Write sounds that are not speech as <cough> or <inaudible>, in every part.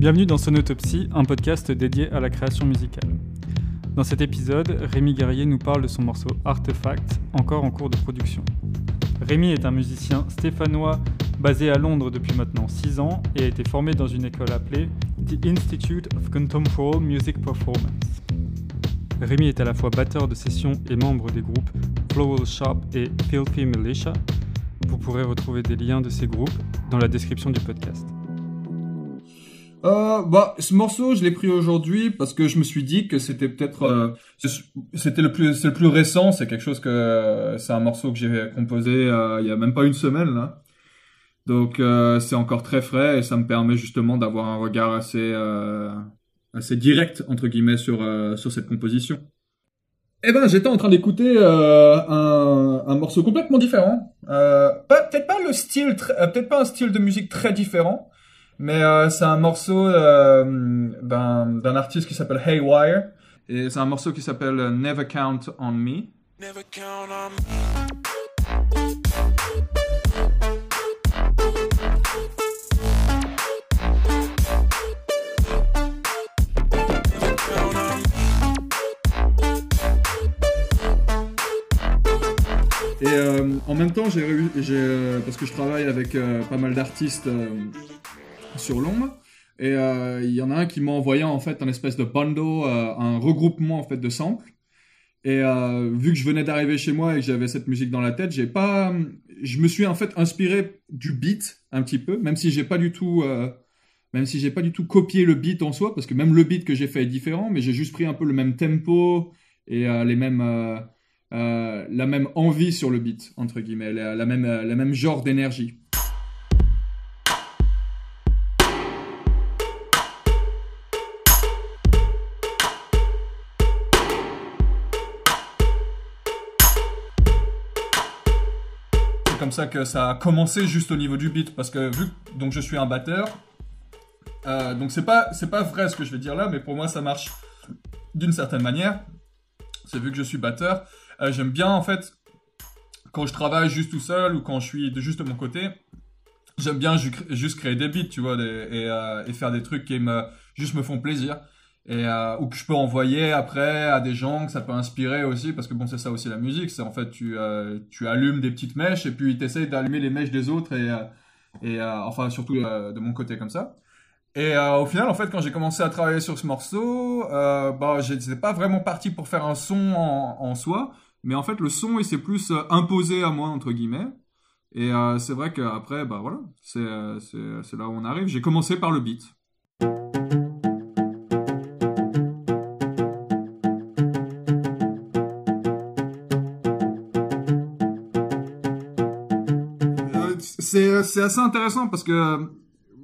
Bienvenue dans Sonotopsie, un podcast dédié à la création musicale. Dans cet épisode, Rémi Guerrier nous parle de son morceau Artefact, encore en cours de production. Rémi est un musicien stéphanois basé à Londres depuis maintenant 6 ans et a été formé dans une école appelée The Institute of Contemporary Music Performance. Rémi est à la fois batteur de session et membre des groupes Floral Shop et Filthy Militia. Vous pourrez retrouver des liens de ces groupes dans la description du podcast. Euh, bah, ce morceau, je l'ai pris aujourd'hui parce que je me suis dit que c'était peut-être, euh, c'était le plus, c'est le plus récent. C'est quelque chose que, c'est un morceau que j'ai composé euh, il y a même pas une semaine là. Donc euh, c'est encore très frais et ça me permet justement d'avoir un regard assez, euh, assez direct entre guillemets sur sur cette composition. Eh ben, j'étais en train d'écouter un, un morceau complètement différent. peut-être pas le style, peut-être pas un style de musique très différent. Mais euh, c'est un morceau euh, d'un artiste qui s'appelle Haywire. Et c'est un morceau qui s'appelle Never Count on Me. Never count on me. Et euh, en même temps, j'ai, euh, parce que je travaille avec euh, pas mal d'artistes euh, sur l'ombre. Et euh, il y en a un qui m'a envoyé en fait un espèce de bundle, euh, un regroupement en fait de samples. Et euh, vu que je venais d'arriver chez moi et que j'avais cette musique dans la tête, j'ai pas, je me suis en fait inspiré du beat un petit peu, même si j'ai pas du tout, même si j'ai pas du tout copié le beat en soi, parce que même le beat que j'ai fait est différent, mais j'ai juste pris un peu le même tempo et les mêmes, la même envie sur le beat entre guillemets, la même, la même genre d'énergie. Comme ça que ça a commencé juste au niveau du beat parce que vu que donc je suis un batteur euh, donc c'est pas c'est pas vrai ce que je vais dire là mais pour moi ça marche d'une certaine manière. C'est vu que je suis batteur euh, j'aime bien en fait quand je travaille juste tout seul ou quand je suis de juste de mon côté j'aime bien ju juste créer des beats tu vois et, euh, et, faire des trucs qui me juste me font plaisir et euh, ou que je peux envoyer après à des gens que ça peut inspirer aussi parce que bon c'est ça aussi la musique c'est en fait tu euh, tu allumes des petites mèches et puis tu essayes d'allumer les mèches des autres et euh, et euh, enfin surtout euh, de mon côté comme ça. Et euh, au final en fait quand j'ai commencé à travailler sur ce morceau bah j'étais pas vraiment parti pour faire un son en, en soi mais en fait le son il s'est plus imposé à moi entre guillemets. Et c'est vrai qu'après bah voilà c'est c'est là où on arrive. J'ai commencé par le beat c'est assez intéressant parce que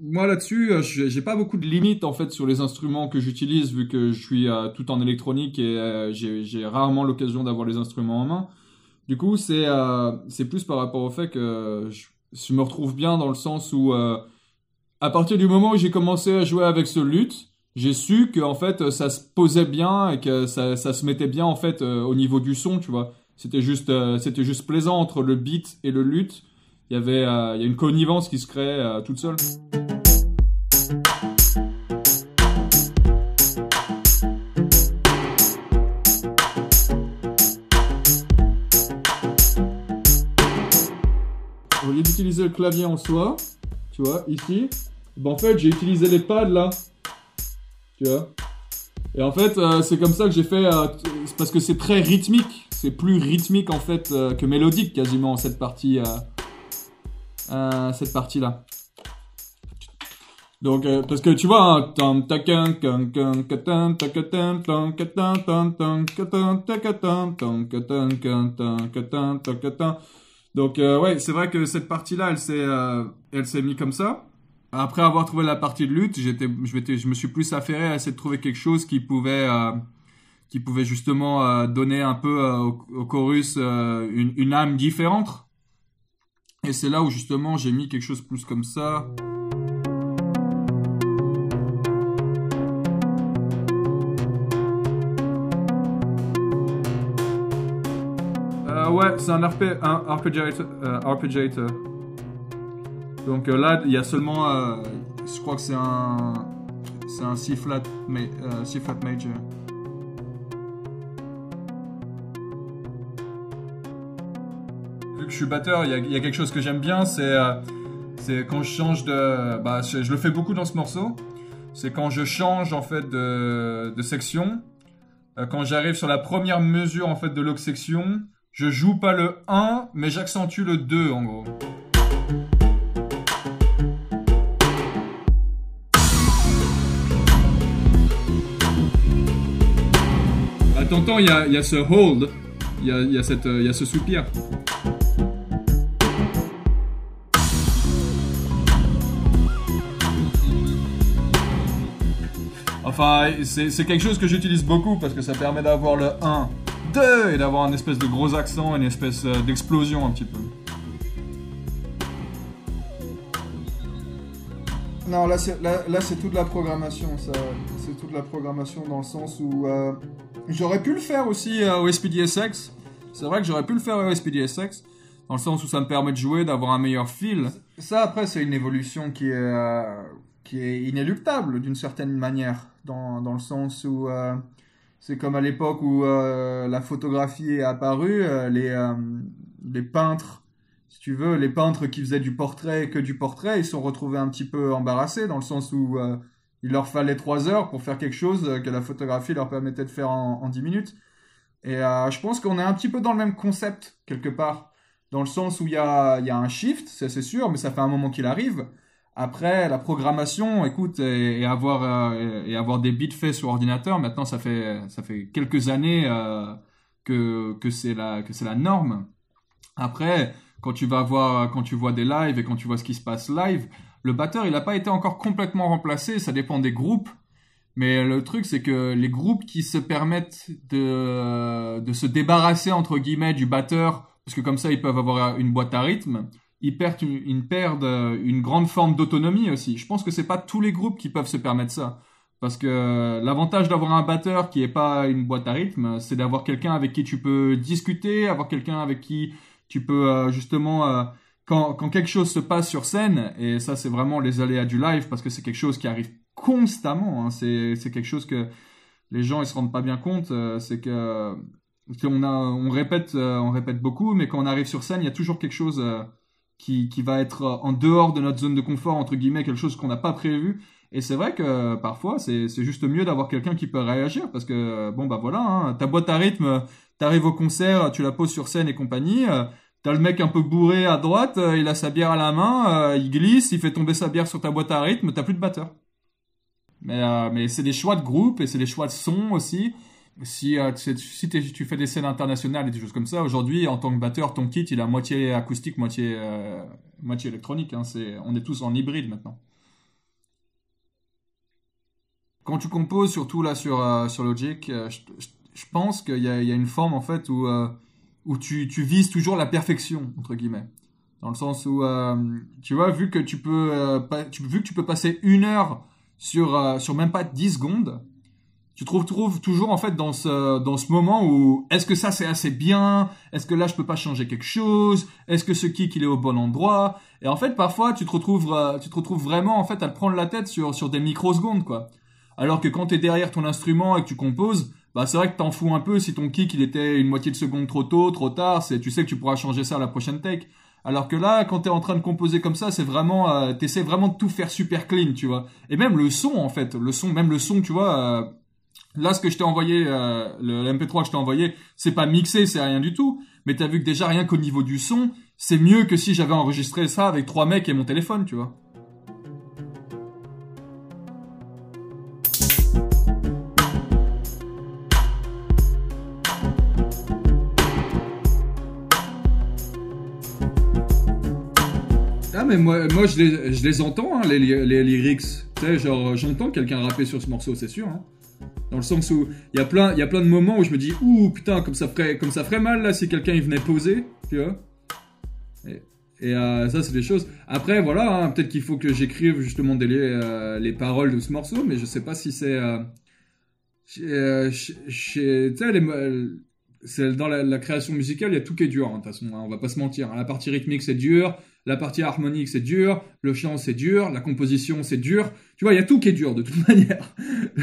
moi là-dessus, j'ai pas beaucoup de limites en fait sur les instruments que j'utilise vu que je suis euh, tout en électronique et euh, j'ai rarement l'occasion d'avoir les instruments en main. Du coup, c'est euh, c'est plus par rapport au fait que je, je, me retrouve bien dans le sens où à partir du moment où j'ai commencé à jouer avec ce luth, j'ai su que en fait ça se posait bien et que ça, ça se mettait bien en fait au niveau du son, tu vois. C'était juste c'était juste plaisant entre le beat et le luth il y avait euh, y a une connivence qui se crée euh, toute seule. Au lieu d'utiliser le clavier en soi, tu vois, ici, ben en fait j'ai utilisé les pads là, tu vois. Et en fait, euh, c'est comme ça que j'ai fait, euh, parce que c'est très rythmique, c'est plus rythmique en fait que mélodique quasiment cette partie. Euh, cette partie là. Donc euh, parce que tu vois donc euh, ouais c'est vrai que cette partie là elle s'est euh, elle s'est mise comme ça. Après avoir trouvé la partie de lutte j'étais je, je me suis plus affairé à essayer de trouver quelque chose qui pouvait euh, qui pouvait justement euh, donner un peu au, au, chorus une, une âme différente et c'est là où justement j'ai mis quelque chose plus comme ça. Euh, ouais, c'est un, RP, un arpeggiator, euh, arpeggiator. Donc euh, là, il y a seulement, euh, je crois que c'est un, C'est un C flat, mais, C flat major. Je suis batteur, il y, a quelque chose que j'aime bien, c'est c'est quand je change de. Bah, je, le fais beaucoup dans ce morceau. C'est quand je change en fait de, section. quand j'arrive sur la première mesure en fait de l'autre section, je joue pas le 1, mais j'accentue le 2 en gros. Bah, t'entends, il y a, ce hold, il y cette, y a ce soupir. Enfin, c'est quelque chose que j'utilise beaucoup parce que ça permet d'avoir le 1, 2 et d'avoir un espèce de gros accent, une espèce euh, d'explosion un petit peu. Non, là c'est là, toute la programmation, ça. C'est toute la programmation dans le sens où euh, j'aurais pu le faire aussi euh, au SPDSX. C'est vrai que j'aurais pu le faire au SPDSX dans le sens où ça me permet de jouer, d'avoir un meilleur feel. Ça après c'est une évolution qui est qui est inéluctable d'une certaine manière dans, dans, le sens où c'est comme à l'époque où euh, la photographie est apparue, euh, les, euh, les peintres, si tu veux, les peintres qui faisaient du portrait que du portrait, ils sont retrouvés un petit peu embarrassés dans le sens où il leur fallait trois heures pour faire quelque chose que la photographie leur permettait de faire en, 10 minutes. Et je pense qu'on est un petit peu dans le même concept, quelque part, dans le sens où il y a, y a un shift, c'est sûr, mais ça fait un moment qu'il arrive. Après, la programmation, écoute, et, avoir euh, et avoir des bits faits sur ordinateur, maintenant ça fait ça fait quelques années euh, que que c'est la que c'est la norme. Après, quand tu vas voir quand tu vois des lives et quand tu vois ce qui se passe live, le batteur il n'a pas été encore complètement remplacé. Ça dépend des groupes. Mais le truc, c'est que les groupes qui se permettent de, de se débarrasser, entre guillemets, du batteur, parce que comme ça, ils peuvent avoir une boîte à rythme, ils perdent une, euh, une grande forme d'autonomie aussi. Je pense que c'est pas tous les groupes qui peuvent se permettre ça. Parce que l'avantage d'avoir un batteur qui est pas une boîte à rythme, c'est d'avoir quelqu'un avec qui tu peux discuter, avoir quelqu'un avec qui tu peux euh, justement euh, quand, quand quelque chose se passe sur scène et ça c'est vraiment les aléas du live parce que c'est quelque chose qui arrive constamment. Hein, c'est c'est quelque chose que les gens ils se rendent pas bien compte. c'est que on a on répète on répète beaucoup, mais quand on arrive sur scène il y a toujours quelque chose qui, qui va être en dehors de notre zone de confort, entre guillemets, quelque chose qu'on n'a pas prévu. Et c'est vrai que parfois, c'est juste mieux d'avoir quelqu'un qui peut réagir parce que, bon, bah voilà, hein, ta boîte à rythme, t'arrives au concert, tu la poses sur scène et compagnie. Euh, t'as le mec un peu bourré à droite, euh, il a sa bière à la main, euh, il glisse, il fait tomber sa bière sur ta boîte à rythme, t'as plus de batteur. Mais, mais c'est des choix de groupe et c'est des choix de son aussi si, euh, tu fais des scènes internationales et des choses comme ça, aujourd'hui, en tant que batteur, ton kit, il a moitié acoustique, moitié, euh, moitié électronique. Hein, on est tous en hybride maintenant. Quand tu composes, surtout là sur, euh, Logic, je, pense qu'il y a, une forme en fait où, où tu, vises toujours la perfection, entre guillemets. Dans le sens où, tu vois, vu que tu peux, vu que tu peux passer une heure sur, sur même pas 10 secondes, tu trouves, trouves toujours en fait dans ce dans ce moment où est-ce que ça c'est assez bien? Est-ce que là je peux pas changer quelque chose? Est-ce que ce kick il est au bon endroit? Et en fait parfois tu te retrouves euh, tu te retrouves vraiment en fait à te prendre la tête sur sur des microsecondes quoi. Alors que quand tu es derrière ton instrument et que tu composes bah c'est vrai que t'en fous un peu si ton kick il était une moitié de seconde trop tôt trop tard c'est tu sais que tu pourras changer ça à la prochaine take. Alors que là, quand tu es en train de composer comme ça, c'est vraiment, euh, t'essaies vraiment de tout faire super clean, tu vois. Et même le son, en fait, le son, même le son, tu vois, euh, Là, ce que je t'ai envoyé, euh, le, MP3 que je t'ai envoyé, c'est pas mixé, c'est rien du tout. Mais t'as vu que déjà rien qu'au niveau du son, c'est mieux que si j'avais enregistré ça avec trois mecs et mon téléphone, tu vois. Ah mais moi, moi je, les, je les entends, hein, les, les, lyrics. Tu sais, genre j'entends quelqu'un rapper sur ce morceau, c'est sûr. Hein. Dans le sens où il y a plein, de moments où je me dis, ouh putain, comme ça ferait, comme ça ferait mal là si quelqu'un il venait poser, tu vois. Et, euh, ça c'est des choses. Après voilà, hein, peut-être qu'il faut que j'écrive justement des, euh, les paroles de ce morceau, mais je sais pas si c'est, euh, euh sais, dans la, création musicale, il y a tout qui est dur. Hein, de toute façon, hein, on va pas se mentir. La partie rythmique c'est dur, la partie harmonique c'est dur, le chant c'est dur, la composition c'est dur. Tu vois, il y a tout qui est dur de toute <laughs> manière.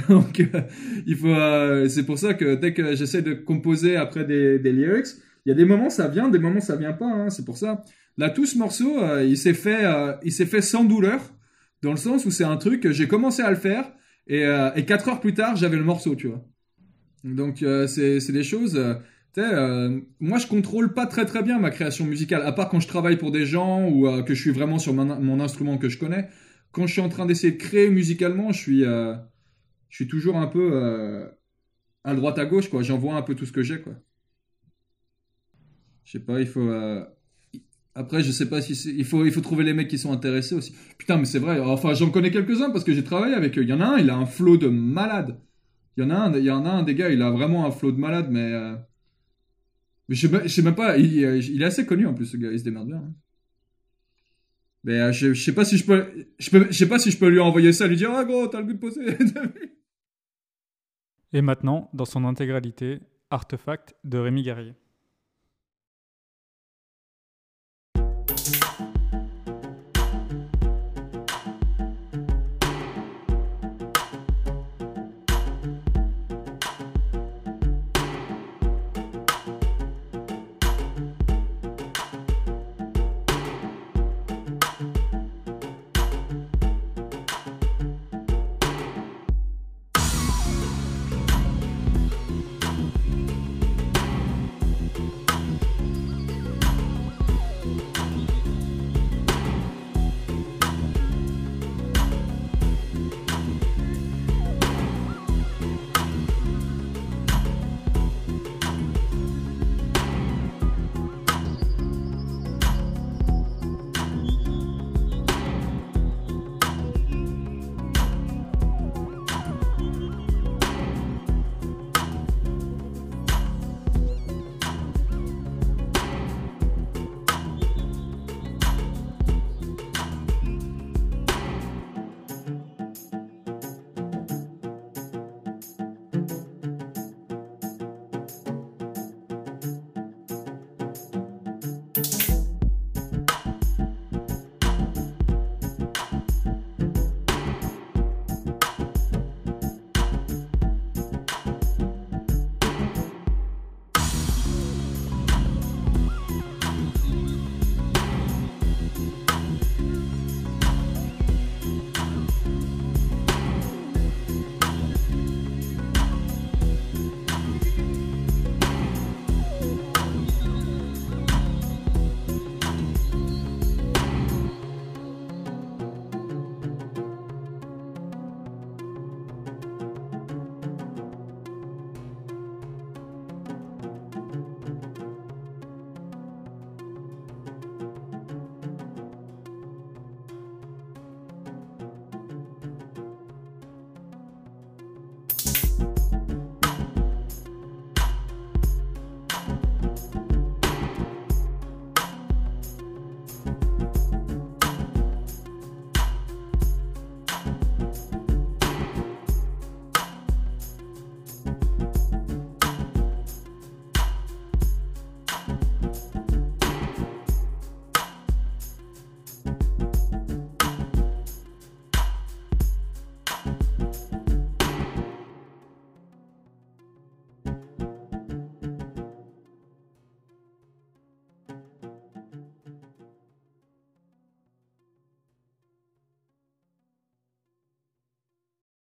Donc euh, il faut, euh, c'est pour ça que dès que j'essaie de composer après des, des lyrics, il y a des moments ça vient, des moments ça vient pas. Hein, c'est pour ça. Là, tout ce morceau, euh, il s'est fait, il s'est fait sans douleur, dans le sens où c'est un truc j'ai commencé à le faire et, et quatre heures plus tard j'avais le morceau, tu vois. Donc c'est, c'est des choses euh, moi, je contrôle pas très très bien ma création musicale, à part quand je travaille pour des gens ou euh, que je suis vraiment sur mon, instrument que je connais. Quand je suis en train d'essayer de créer musicalement, je suis, euh, je suis toujours un peu euh, à droite à gauche, quoi. J'envoie un peu tout ce que j'ai, quoi. Je sais pas, il faut. Après, je sais pas si il faut, il faut trouver les mecs qui sont intéressés aussi. Putain, mais c'est vrai. Enfin, j'en connais quelques-uns parce que j'ai travaillé avec eux. Il y en a un, il a un flow de malade. Il y en a un, il y en a un des gars, il a vraiment un flow de malade, mais mais je sais, même pas, il, est assez connu en plus, ce gars, il se démerde bien. Hein. Mais euh, je, sais pas si je peux, je peux, je sais pas si je peux lui envoyer ça, lui dire ah gros, t'as le goût de poser. <laughs> Et maintenant, dans son intégralité, Artefact de Rémi Guerrier.